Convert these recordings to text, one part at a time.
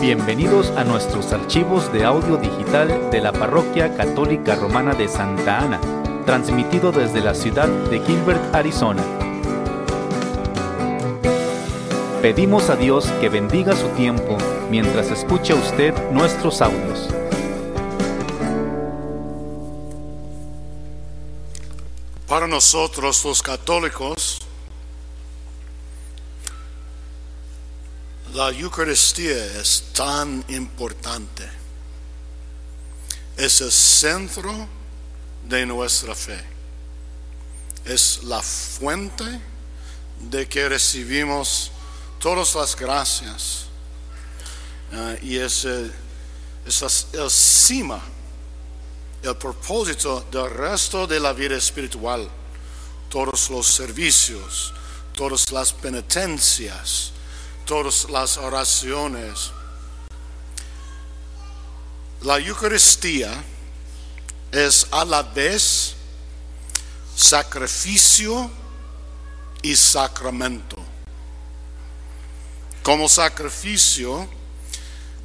Bienvenidos a nuestros archivos de audio digital de la Parroquia Católica Romana de Santa Ana, transmitido desde la ciudad de Gilbert, Arizona. Pedimos a Dios que bendiga su tiempo mientras escucha usted nuestros audios. Para nosotros los católicos, la Eucaristía es tan importante. Es el centro de nuestra fe. Es la fuente de que recibimos todas las gracias. Ah, y es, el, es el cima, el propósito del resto de la vida espiritual. Todos los servicios, todas las penitencias, todas las oraciones. La Eucaristía es a la vez sacrificio y sacramento. Como sacrificio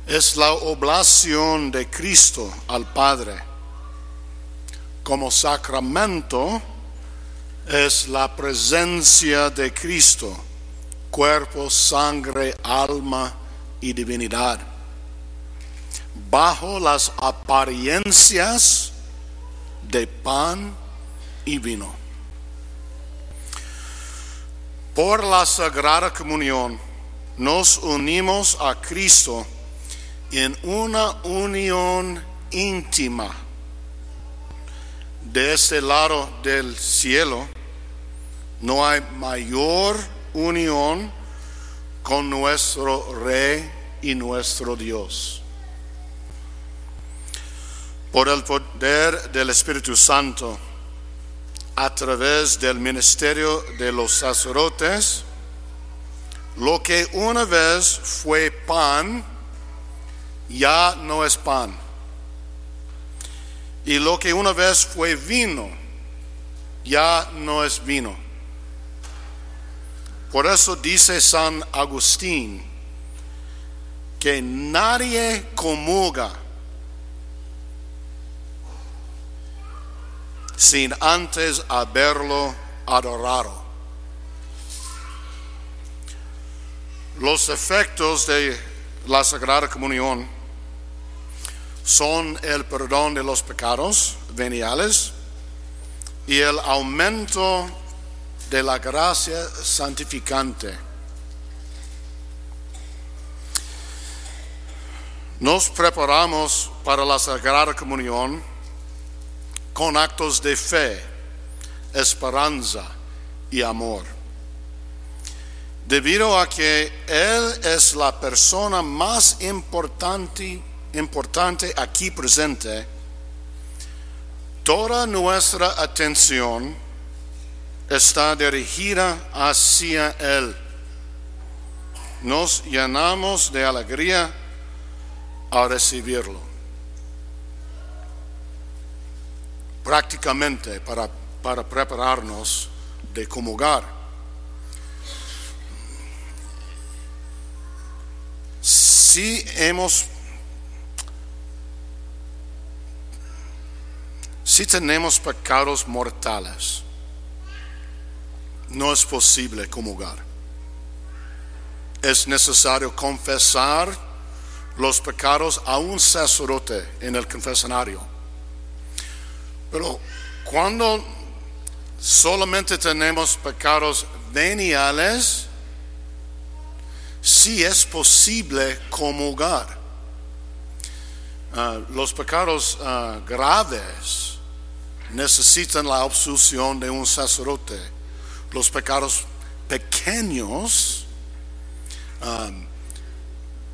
es la oblación de Cristo al Padre. Como sacramento es la presencia de Cristo cuerpo, sangre, alma y divinidad. Bajo las apariencias de pan y vino. Por la Sagrada Comunión nos unimos a Cristo en una unión íntima. De este lado del cielo no hay mayor unión con nuestro Rey y nuestro Dios. Por el poder del Espíritu Santo, a través del ministerio de los sacerdotes, lo que una vez fue pan, ya no es pan. Y lo que una vez fue vino, ya no es vino. Por eso dice San Agustín que nadie comulga sin antes haberlo adorado. Los efectos de la Sagrada Comunión son el perdón de los pecados veniales y el aumento de la gracia santificante. Nos preparamos para la Sagrada Comunión con actos de fe, esperanza y amor. Debido a que Él es la persona más importante, importante aquí presente, toda nuestra atención está dirigida hacia Él. Nos llenamos de alegría al recibirlo. Prácticamente para, para prepararnos de comulgar. Si hemos si tenemos pecados mortales, no es posible comulgar. Es necesario confesar los pecados a un sacerdote en el confesionario. Pero cuando solamente tenemos pecados veniales, sí es posible comulgar. Ah, los pecados ah, graves necesitan la absolución de un sacerdote los pecados pequeños, um,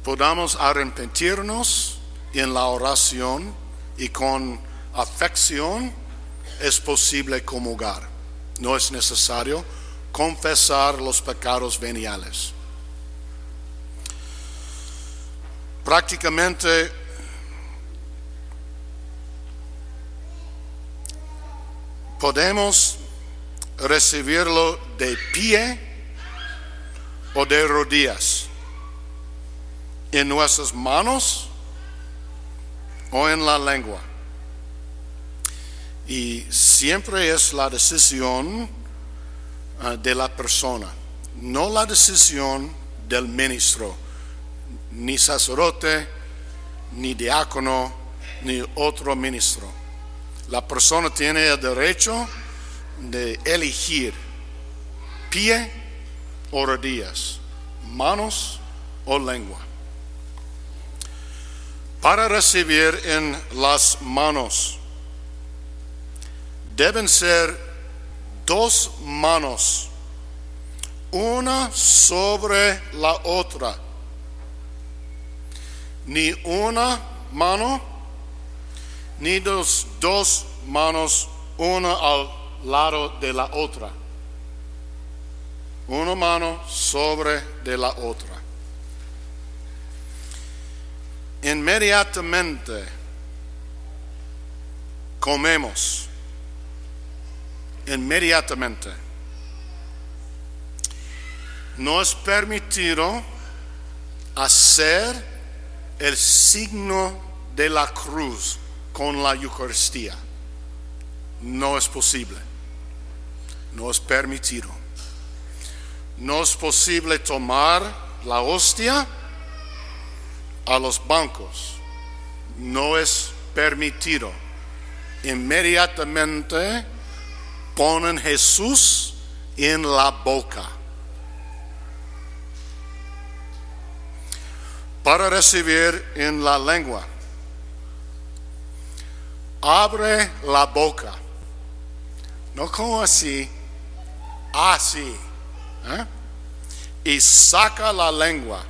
podamos arrepentirnos en la oración y con afección es posible comulgar. No es necesario confesar los pecados veniales. Prácticamente podemos recibirlo de pie o de rodillas. en nuestras manos o en la lengua. Y siempre es la decisión ah, de la persona, no la decisión del ministro, ni sacerdote, ni diácono, ni otro ministro. La persona tiene el derecho de elegir pie o rodillas, manos o lengua. Para recibir en las manos deben ser dos manos, una sobre la otra. Ni una mano, ni dos, dos manos, una al lado de la otra. Una mano sobre de la otra. Inmediatamente comemos. Inmediatamente. No es permitido hacer el signo de la cruz con la Eucaristía. No es posible. No es permitido. No es posible tomar la hostia a los bancos. No es permitido. Inmediatamente ponen Jesús en la boca. Para recibir en la lengua. Abre la boca. No como así, así. ¿eh? Y saca la lengua.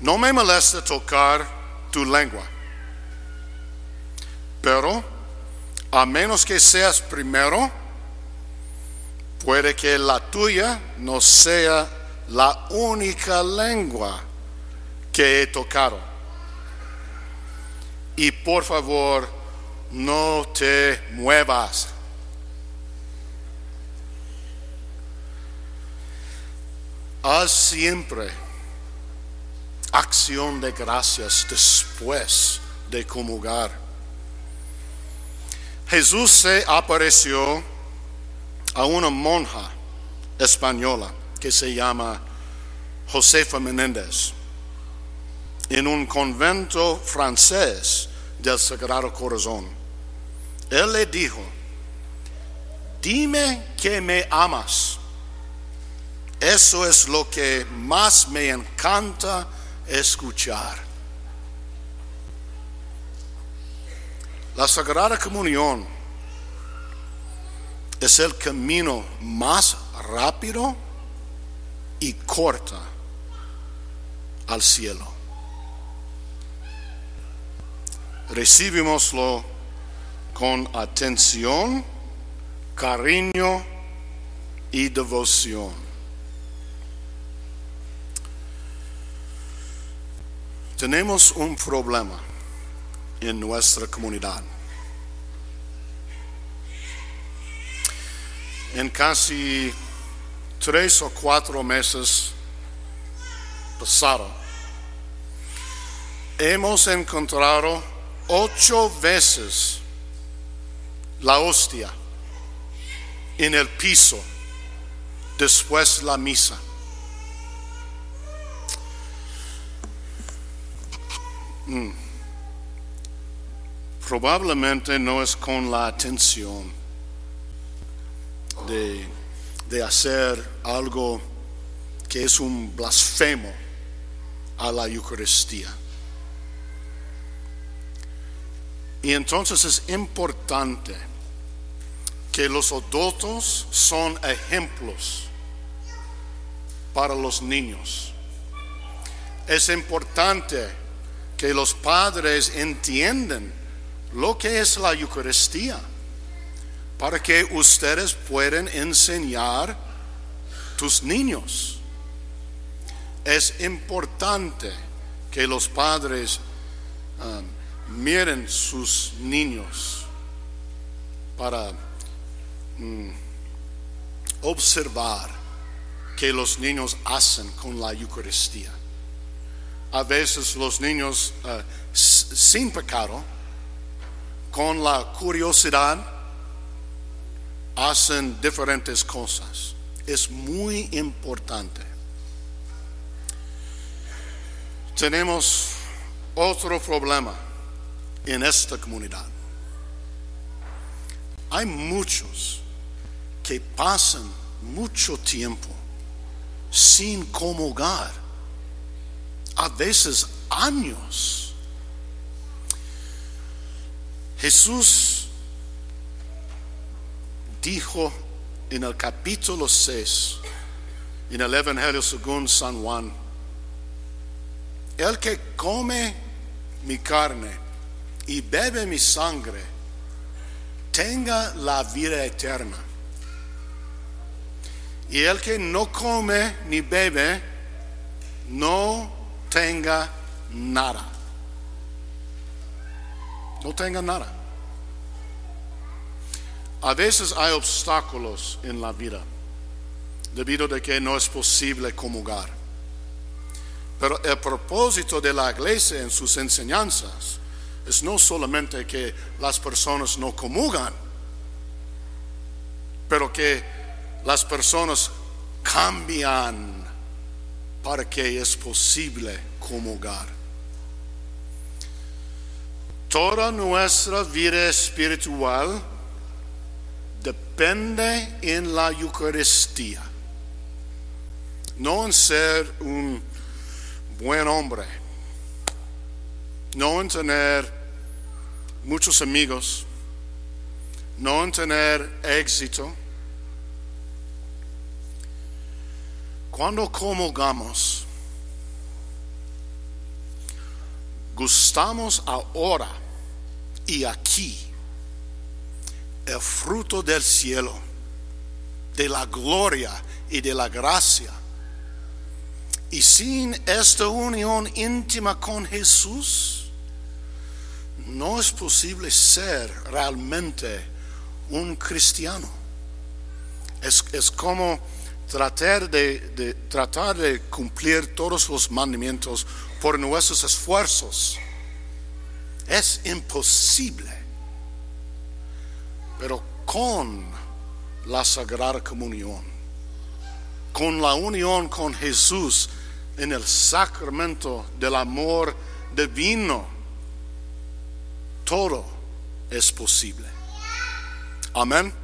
No me molesta tocar tu lengua, pero a menos que seas primero, puede que la tuya no sea la única lengua que he tocado. Y por favor, no te muevas. Haz siempre acción de gracias después de comulgar. Jesús se apareció a una monja española que se llama Josefa Menéndez en un convento francés del Sagrado Corazón. Él le dijo, dime que me amas. Eso es lo que más me encanta escuchar. La Sagrada Comunión es el camino más rápido y corta al cielo. Recibimoslo con atención, cariño y devoción. Tenemos un problema en nuestra comunidad. En casi tres o cuatro meses pasado, hemos encontrado ocho veces la hostia en el piso después de la misa. Mm. Probablemente no es con la atención de, de hacer algo que es un blasfemo a la Eucaristía. Y entonces es importante que los adultos son ejemplos para los niños. Es importante que los padres entiendan lo que es la Eucaristía, para que ustedes puedan enseñar tus niños. Es importante que los padres um, miren sus niños para mm, observar que los niños hacen con la Eucaristía. A veces los niños eh, sin pecado, con la curiosidad, hacen diferentes cosas. Es muy importante. Tenemos otro problema en esta comunidad. Hay muchos que pasan mucho tiempo sin comulgar, a veces años. Jesús dijo en el capítulo 6, en el Evangelio según San Juan, el que come mi carne y bebe mi sangre, tenga la vida eterna. Y el que no come ni bebe, no tenga nada. No tenga nada. A veces hay obstáculos en la vida, debido a que no es posible comulgar. Pero el propósito de la iglesia en sus enseñanzas es no solamente que las personas no comulgan, pero que las personas cambian para que es posible comulgar. Toda nuestra vida espiritual depende en la Eucaristía, no en ser un buen hombre, no en tener muchos amigos, no en tener éxito. Cuando comulgamos, gustamos ahora y aquí el fruto del cielo, de la gloria y de la gracia. Y sin esta unión íntima con Jesús, no es posible ser realmente un cristiano. Es, es como tratar de, tratar de cumplir todos los mandamientos por nuestros esfuerzos. Es imposible. Pero con la Sagrada Comunión, con la unión con Jesús en el sacramento del amor divino, todo es posible. Amén.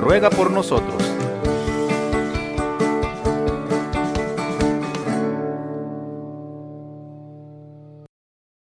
ruega por nosotros.